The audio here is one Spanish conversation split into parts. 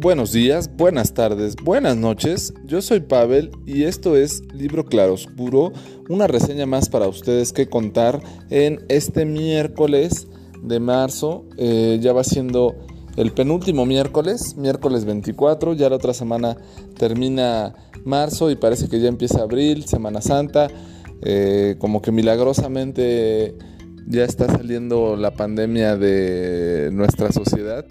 Buenos días, buenas tardes, buenas noches. Yo soy Pavel y esto es Libro Claroscuro, una reseña más para ustedes que contar en este miércoles de marzo. Eh, ya va siendo el penúltimo miércoles, miércoles 24. Ya la otra semana termina marzo y parece que ya empieza abril, Semana Santa. Eh, como que milagrosamente ya está saliendo la pandemia de nuestra sociedad.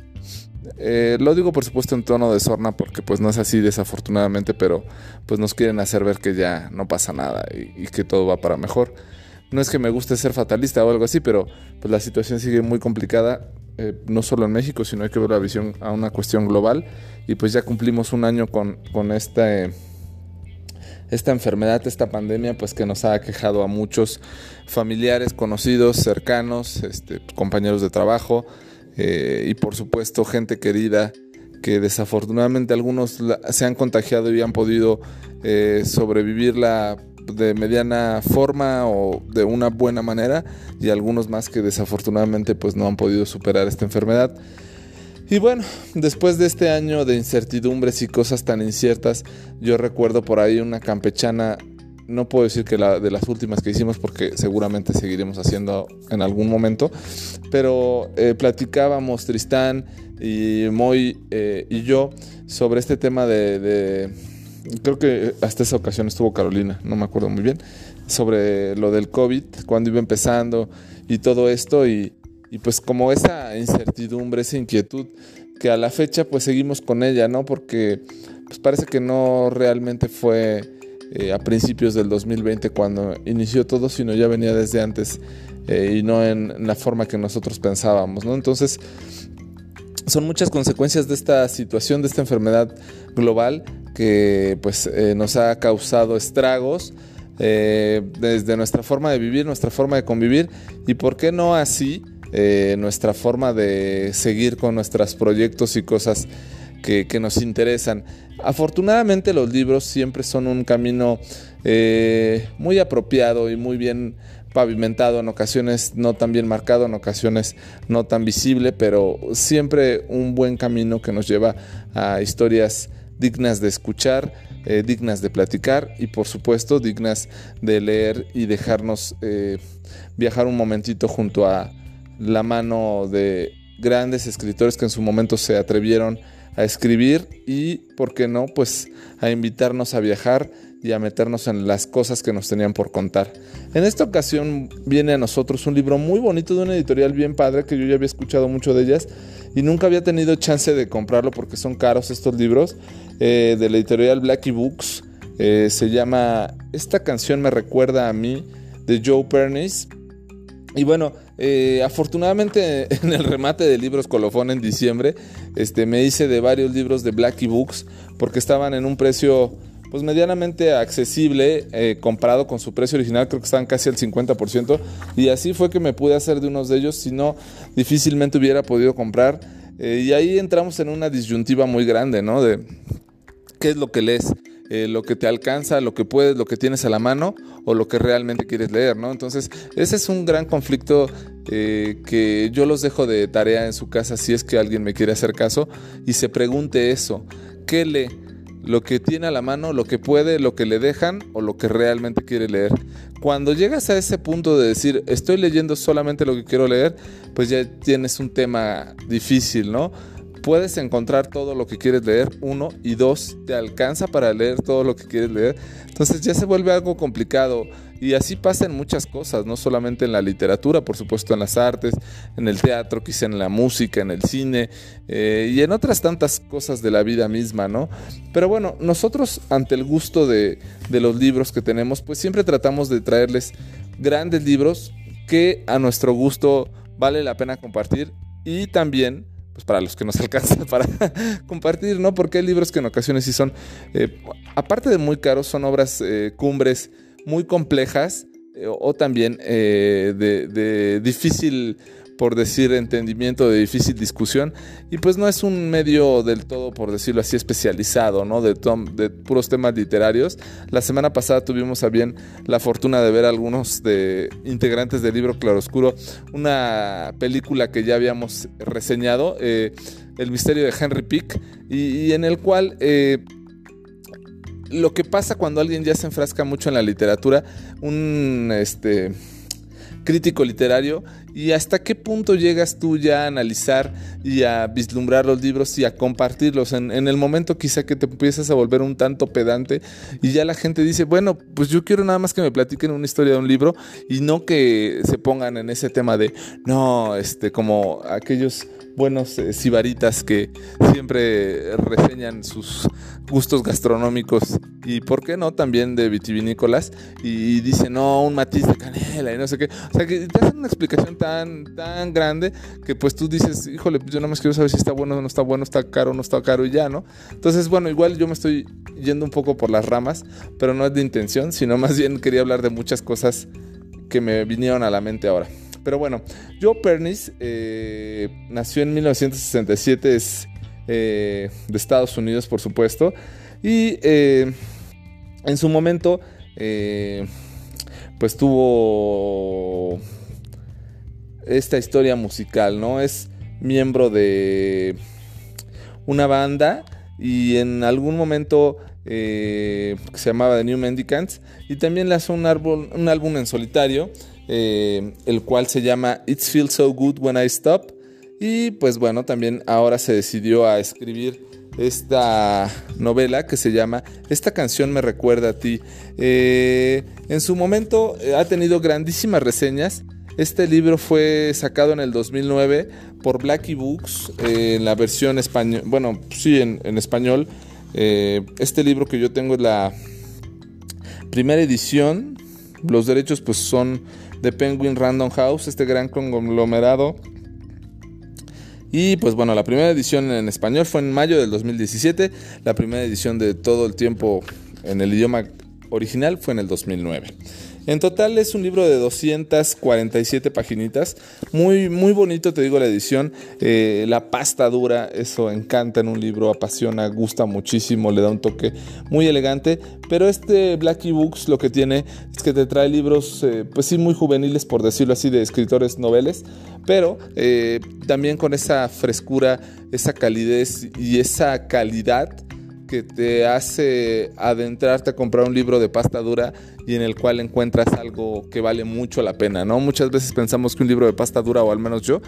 Eh, lo digo por supuesto en tono de sorna porque pues no es así desafortunadamente, pero pues nos quieren hacer ver que ya no pasa nada y, que todo va para mejor. No es que me guste ser fatalista o algo así, pero pues la situación sigue muy complicada, eh, no solo en México, sino hay que ver la visión a una cuestión global y pues ya cumplimos un año con, con esta, eh, esta enfermedad, esta pandemia, pues que nos ha aquejado a muchos familiares, conocidos, cercanos, este, compañeros de trabajo. Eh, y por supuesto gente querida que desafortunadamente algunos se han contagiado y han podido eh, sobrevivirla de mediana forma o de una buena manera y algunos más que desafortunadamente pues no han podido superar esta enfermedad. Y bueno, después de este año de incertidumbres y cosas tan inciertas, yo recuerdo por ahí una campechana no puedo decir que la de las últimas que hicimos porque seguramente seguiremos haciendo en algún momento, pero eh, platicábamos Tristán y Moy eh, y yo sobre este tema de, creo que hasta esa ocasión estuvo Carolina, no me acuerdo muy bien, sobre lo del COVID, cuando iba empezando y todo esto y, y pues como esa incertidumbre, esa inquietud que a la fecha pues seguimos con ella, ¿no? Porque pues parece que no realmente fue eh, a principios del 2020 cuando inició todo, sino ya venía desde antes eh, y no en, la forma que nosotros pensábamos, ¿no? Entonces, son muchas consecuencias de esta situación, de esta enfermedad global que pues eh, nos ha causado estragos desde nuestra forma de vivir, nuestra forma de convivir y por qué no así nuestra forma de seguir con nuestros proyectos y cosas que, nos interesan. Afortunadamente los libros siempre son un camino eh, muy apropiado y muy bien pavimentado, en ocasiones no tan bien marcado, en ocasiones no tan visible, pero siempre un buen camino que nos lleva a historias dignas de escuchar, eh, dignas de platicar y por supuesto dignas de leer y dejarnos eh, viajar un momentito junto a la mano de grandes escritores que en su momento se atrevieron escribir y, ¿por qué no?, pues a invitarnos a viajar y a meternos en las cosas que nos tenían por contar. En esta ocasión viene a nosotros un libro muy bonito de una editorial bien padre que yo ya había escuchado mucho de ellas y nunca había tenido chance de comprarlo porque son caros estos libros eh, de la editorial Blackie Books. Eh, se llama Esta canción me recuerda a mí de Joe Pernice y bueno, eh, afortunadamente en el remate de libros colofón en diciembre, este, me hice de varios libros de Blackie Books porque estaban en un precio pues medianamente accesible eh, comparado con su precio original, creo que estaban casi al 50% y así fue que me pude hacer de unos de ellos, si no difícilmente hubiera podido comprar eh, y ahí entramos en una disyuntiva muy grande, ¿no? De qué es lo que lees. Eh, lo que te alcanza, lo que puedes, lo que tienes a la mano o lo que realmente quieres leer, ¿no? Entonces, ese es un gran conflicto eh, que yo los dejo de tarea en su casa si es que alguien me quiere hacer caso y se pregunte eso, ¿qué lee? lo que tiene a la mano, lo que puede, lo que le dejan o lo que realmente quiere leer. Cuando llegas a ese punto de decir, estoy leyendo solamente lo que quiero leer, pues ya tienes un tema difícil, ¿no? Puedes encontrar todo lo que quieres leer, uno, y dos, te alcanza para leer todo lo que quieres leer. Entonces ya se vuelve algo complicado. Y así pasa en muchas cosas, no solamente en la literatura, por supuesto en las artes, en el teatro, quizá en la música, en el cine eh, y en otras tantas cosas de la vida misma, ¿no? Pero bueno, nosotros ante el gusto de, de los libros que tenemos, pues siempre tratamos de traerles grandes libros que a nuestro gusto vale la pena compartir y también pues, para los que nos alcanza para compartir, ¿no? Porque hay libros que en ocasiones sí son, eh, aparte de muy caros, son obras eh, cumbres muy complejas eh, o también de, difícil por decir entendimiento de difícil discusión y pues no es un medio del todo, por decirlo así, especializado, ¿no? De, de puros temas literarios. La semana pasada tuvimos a bien la fortuna de ver algunos de integrantes del libro Claroscuro, una película que ya habíamos reseñado, eh, El misterio de Henry Pick, y, en el cual... Eh, lo que pasa cuando alguien ya se enfrasca mucho en la literatura, un este crítico literario y hasta qué punto llegas tú ya a analizar y a vislumbrar los libros y a compartirlos. En, el momento quizá que te empiezas a volver un tanto pedante y ya la gente dice, bueno, pues yo quiero nada más que me platiquen una historia de un libro y no que se pongan en ese tema de, no, este, como aquellos buenos eh, sibaritas que siempre reseñan sus gustos gastronómicos y, ¿por qué no?, también de vitivinícolas y dicen, no, un matiz de canela y no sé qué. O sea, que te hacen una explicación tan, tan grande que pues tú dices, híjole, pues yo nada más quiero saber si está bueno o no está bueno, está caro o no está caro y ya, ¿no? Entonces, bueno, igual yo me estoy yendo un poco por las ramas, pero no es de intención, sino más bien quería hablar de muchas cosas que me vinieron a la mente ahora. Pero bueno, Joe Pernis eh, nació en 1967, es eh, de Estados Unidos, por supuesto, y eh, en su momento, pues tuvo esta historia musical, ¿no? Es miembro de una banda y en algún momento se llamaba The New Mendicants y también lanzó un, un álbum en solitario eh, el cual se llama It Feels So Good When I Stop. Y pues bueno, también ahora se decidió a escribir esta novela que se llama Esta canción me recuerda a ti. Eh, en su momento eh, ha tenido grandísimas reseñas. Este libro fue sacado en el 2009 por Blackie Books en la versión español, bueno, sí, en, en español. este libro que yo tengo es la primera edición. Los derechos pues son de Penguin Random House, este gran conglomerado. Y pues bueno, la primera edición en español fue en mayo del 2017, la primera edición de todo el tiempo en el idioma original fue en el 2009. En total es un libro de 247 paginitas. Muy, muy bonito, te digo, la edición. Eh, la pasta dura, eso encanta en un libro, apasiona, gusta muchísimo, le da un toque muy elegante. Pero este Blackie Books lo que tiene es que te trae libros, eh, pues sí, muy juveniles, por decirlo así, de escritores noveles. Pero eh, también con esa frescura, esa calidez y esa calidad que te hace adentrarte a comprar un libro de pasta dura y en el cual encuentras algo que vale mucho la pena, ¿no? Muchas veces pensamos que un libro de pasta dura, o al menos yo,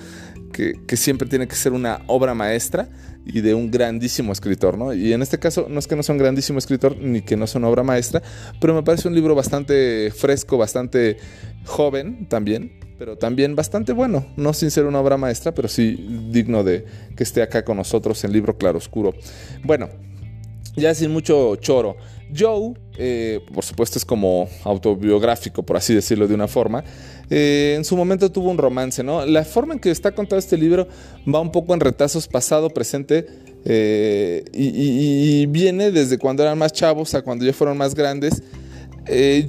que, siempre tiene que ser una obra maestra y de un grandísimo escritor, ¿no? Y en este caso no es que no sea un grandísimo escritor ni que no sea una obra maestra, pero me parece un libro bastante fresco, bastante joven también, pero también bastante bueno, no sin ser una obra maestra, pero sí digno de que esté acá con nosotros en Libro Claroscuro. Bueno, ya sin mucho choro. Joe, eh, por supuesto, es como autobiográfico, por así decirlo de una forma. Eh, en su momento tuvo un romance, ¿no? La forma en que está contado este libro va un poco en retazos pasado, presente, eh, y, viene desde cuando eran más chavos a cuando ya fueron más grandes.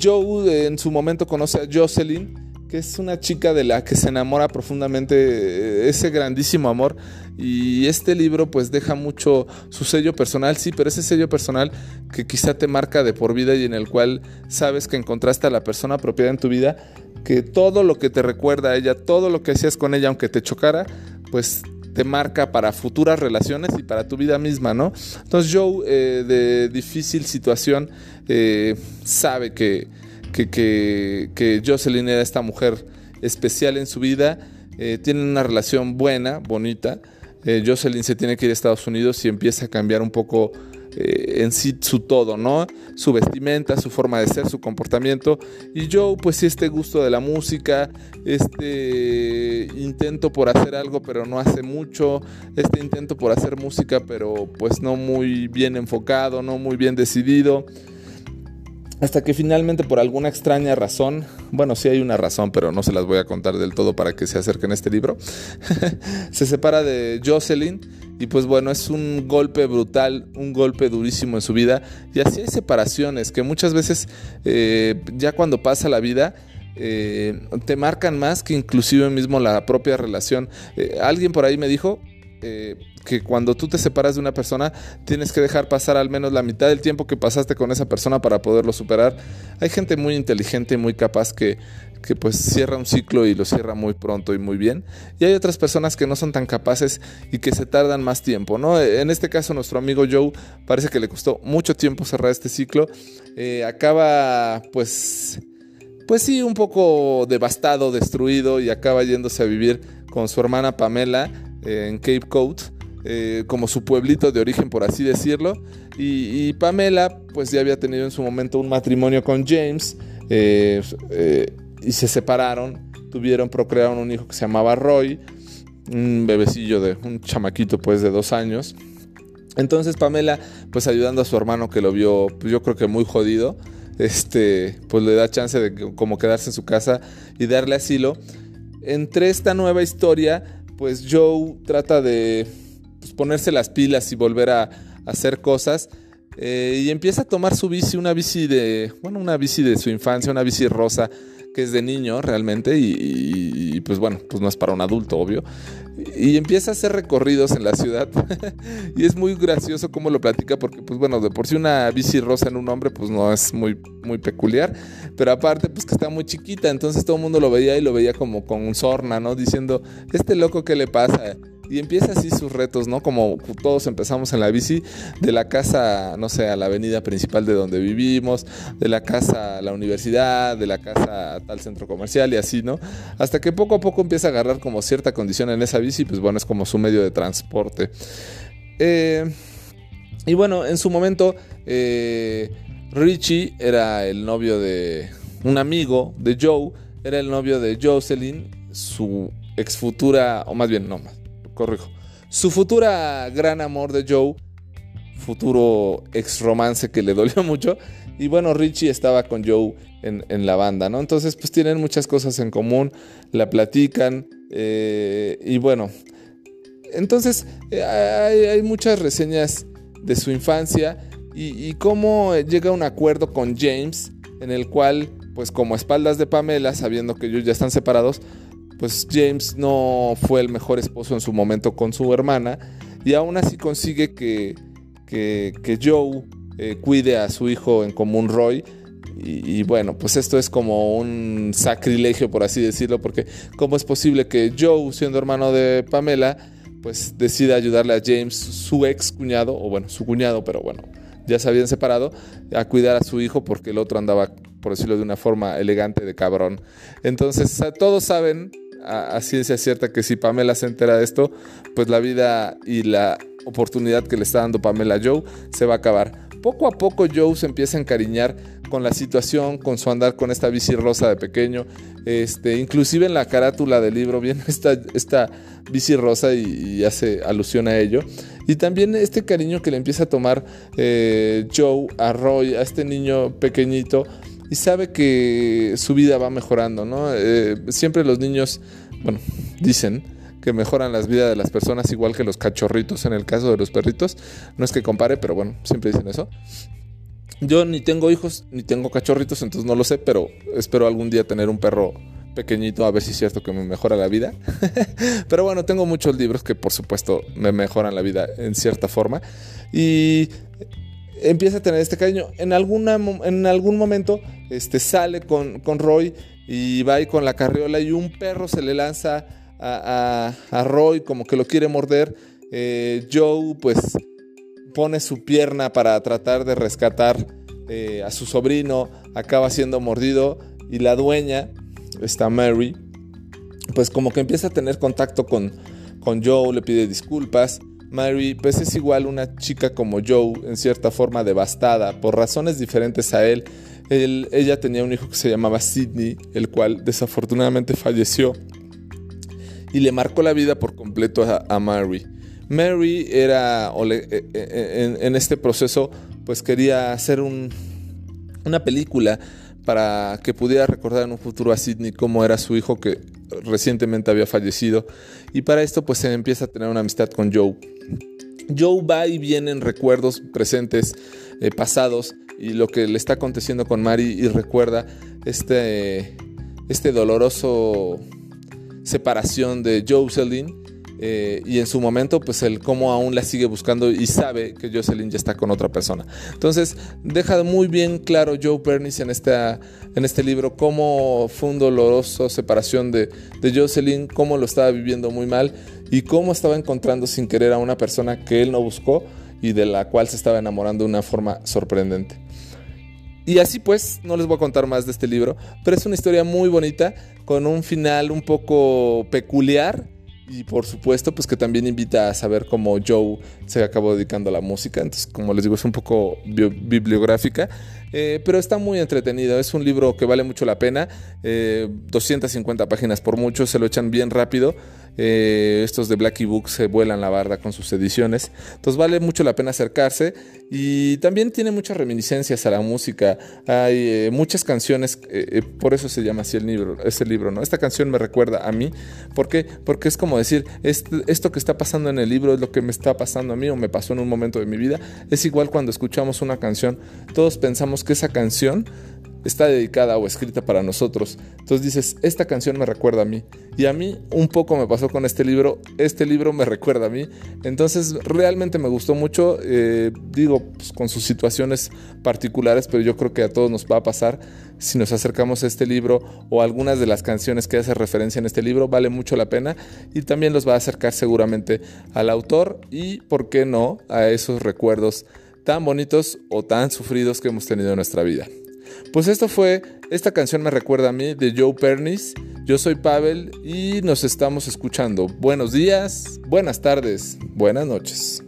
Joe en su momento conoce a Jocelyn, que es una chica de la que se enamora profundamente, ese grandísimo amor. Y este libro pues deja mucho su sello personal, sí, pero ese sello personal que quizá te marca de por vida y en el cual sabes que encontraste a la persona apropiada en tu vida, que todo lo que te recuerda a ella, todo lo que hacías con ella, aunque te chocara, pues te marca para futuras relaciones y para tu vida misma, ¿no? Entonces Joe, eh, de difícil situación, eh, sabe que que, que, Jocelyn era esta mujer especial en su vida. Eh, tienen una relación buena, bonita. Eh, Jocelyn se tiene que ir a Estados Unidos y empieza a cambiar un poco eh, en sí su todo, ¿no? Su vestimenta, su forma de ser, su comportamiento. Y Joe, pues sí, este gusto de la música, este intento por hacer algo, pero no hace mucho, este intento por hacer música, pero pues no muy bien enfocado, no muy bien decidido. Hasta que finalmente por alguna extraña razón, bueno, sí hay una razón, pero no se las voy a contar del todo para que se acerquen a este libro, se separa de Jocelyn y pues bueno, es un golpe brutal, un golpe durísimo en su vida. Y así hay separaciones que muchas veces eh, ya cuando pasa la vida eh, te marcan más que inclusive mismo la propia relación. Eh, alguien por ahí me dijo eh, que cuando tú te separas de una persona tienes que dejar pasar al menos la mitad del tiempo que pasaste con esa persona para poderlo superar. Hay gente muy inteligente muy capaz que, que pues cierra un ciclo y lo cierra muy pronto y muy bien. Y hay otras personas que no son tan capaces y que se tardan más tiempo, ¿no? En este caso nuestro amigo Joe parece que le costó mucho tiempo cerrar este ciclo. Eh, acaba pues... Pues sí, un poco devastado, destruido y acaba yéndose a vivir con su hermana Pamela eh, en Cape Cod. Eh, como su pueblito de origen, por así decirlo. Y, Pamela, pues ya había tenido en su momento un matrimonio con James eh, y se separaron. Tuvieron, procrearon un hijo que se llamaba Roy, un bebecillo de un chamaquito, pues de dos años. Entonces Pamela, pues ayudando a su hermano que lo vio, pues yo creo que muy jodido, este, pues le da chance de como quedarse en su casa y darle asilo. Entre esta nueva historia, pues Joe trata de pues, ponerse las pilas y volver a, hacer cosas. Eh, y empieza a tomar su bici, una bici de, bueno, una bici de su infancia, una bici rosa, que es de niño realmente, y, pues bueno, pues no es para un adulto, obvio. Y empieza a hacer recorridos en la ciudad. y es muy gracioso cómo lo platica, porque pues bueno, de por sí una bici rosa en un hombre, pues no es muy, muy peculiar. Pero aparte, pues que está muy chiquita, entonces todo el mundo lo veía y lo veía como con sorna, ¿no? Diciendo, este loco, ¿qué le pasa? Y empieza así sus retos, ¿no? Como todos empezamos en la bici, de la casa, no sé, a la avenida principal de donde vivimos, de la casa a la universidad, de la casa a tal centro comercial y así, ¿no? Hasta que poco a poco empieza a agarrar como cierta condición en esa bici, pues bueno, es como su medio de transporte. Eh, y bueno, en su momento, eh, Richie era el novio de un amigo de Joe, era el novio de Jocelyn, su ex futura, o más bien, no, su futura gran amor de Joe, futuro ex romance que le dolió mucho. Y bueno, Richie estaba con Joe en, la banda, ¿no? Entonces, pues tienen muchas cosas en común, la platican. Eh, y bueno, entonces eh, hay, muchas reseñas de su infancia y, cómo llega a un acuerdo con James en el cual, pues como espaldas de Pamela, sabiendo que ellos ya están separados, pues James no fue el mejor esposo en su momento con su hermana y aún así consigue que, que, Joe eh, cuide a su hijo en común Roy. Y, y, bueno, pues esto es como un sacrilegio, por así decirlo, porque ¿cómo es posible que Joe, siendo hermano de Pamela, pues decida ayudarle a James, su ex cuñado, o bueno, su cuñado, pero bueno, ya se habían separado, a cuidar a su hijo porque el otro andaba, por decirlo de una forma elegante, de cabrón. Entonces, todos saben a, ciencia cierta que si Pamela se entera de esto, pues la vida y la oportunidad que le está dando Pamela a Joe se va a acabar. Poco a poco Joe se empieza a encariñar con la situación, con su andar con esta bici rosa de pequeño. Este, inclusive en la carátula del libro viene esta, esta bici rosa y, hace alusión a ello. Y también este cariño que le empieza a tomar eh, Joe a Roy, a este niño pequeñito, y sabe que su vida va mejorando, ¿no? Eh, siempre los niños, bueno, dicen que mejoran las vidas de las personas igual que los cachorritos en el caso de los perritos. No es que compare, pero bueno, siempre dicen eso. Yo ni tengo hijos, ni tengo cachorritos, entonces no lo sé, pero espero algún día tener un perro pequeñito a ver si es cierto que me mejora la vida. Pero bueno, tengo muchos libros que por supuesto me mejoran la vida en cierta forma. Y empieza a tener este cariño. En, alguna, en algún momento este, sale con, con Roy y va ahí con la carriola y un perro se le lanza a, Roy como que lo quiere morder. Eh, Joe pues pone su pierna para tratar de rescatar eh, a su sobrino, acaba siendo mordido y la dueña está Mary, pues como que empieza a tener contacto con, con Joe, le pide disculpas. Mary, pues es igual una chica como Joe, en cierta forma devastada, por razones diferentes a él. ella tenía un hijo que se llamaba Sidney, el cual desafortunadamente falleció y le marcó la vida por completo a, Mary. Mary era, eh, eh, eh, en, este proceso, pues quería hacer una película para que pudiera recordar en un futuro a Sidney cómo era su hijo que recientemente había fallecido. Y para esto pues se empieza a tener una amistad con Joe. Joe va y viene en recuerdos presentes, eh, pasados, y lo que le está aconteciendo con Mary y recuerda este, este doloroso separación de Jocelyn eh, y en su momento, pues el cómo aún la sigue buscando y sabe que Jocelyn ya está con otra persona. Entonces, deja muy bien claro Joe Pernis en, esta, en este libro cómo fue un doloroso separación de, de Jocelyn, cómo lo estaba viviendo muy mal y cómo estaba encontrando sin querer a una persona que él no buscó y de la cual se estaba enamorando de una forma sorprendente. Y así pues, no les voy a contar más de este libro, pero es una historia muy bonita, con un final un poco peculiar y por supuesto, pues que también invita a saber cómo Joe se acabó dedicando a la música. Entonces, como les digo, es un poco bibliográfica. Eh, pero está muy entretenido. Es un libro que vale mucho la pena. 250 eh, páginas por mucho, se lo echan bien rápido. Eh, estos de Blacky Books se vuelan la barda con sus ediciones. Entonces vale mucho la pena acercarse. Y también tiene muchas reminiscencias a la música. Hay muchas canciones, por eso se llama así el libro, ese libro, ¿no? Esta canción me recuerda a mí. ¿Por qué? Porque es como decir, esto que está pasando en el libro es lo que me está pasando a mí o me pasó en un momento de mi vida. Es igual cuando escuchamos una canción, todos pensamos que esa canción está dedicada o escrita para nosotros. Entonces dices, esta canción me recuerda a mí. Y a mí un poco me pasó con este libro, este libro me recuerda a mí. Entonces realmente me gustó mucho, eh, digo, pues, con sus situaciones particulares, pero yo creo que a todos nos va a pasar si nos acercamos a este libro o algunas de las canciones que hace referencia en este libro, vale mucho la pena y también los va a acercar seguramente al autor y, ¿por qué no?, a esos recuerdos tan bonitos o tan sufridos que hemos tenido en nuestra vida. Pues esto fue, esta canción me recuerda a mí, de Joe Pernis. Yo soy Pavel y nos estamos escuchando. Buenos días, buenas tardes, buenas noches.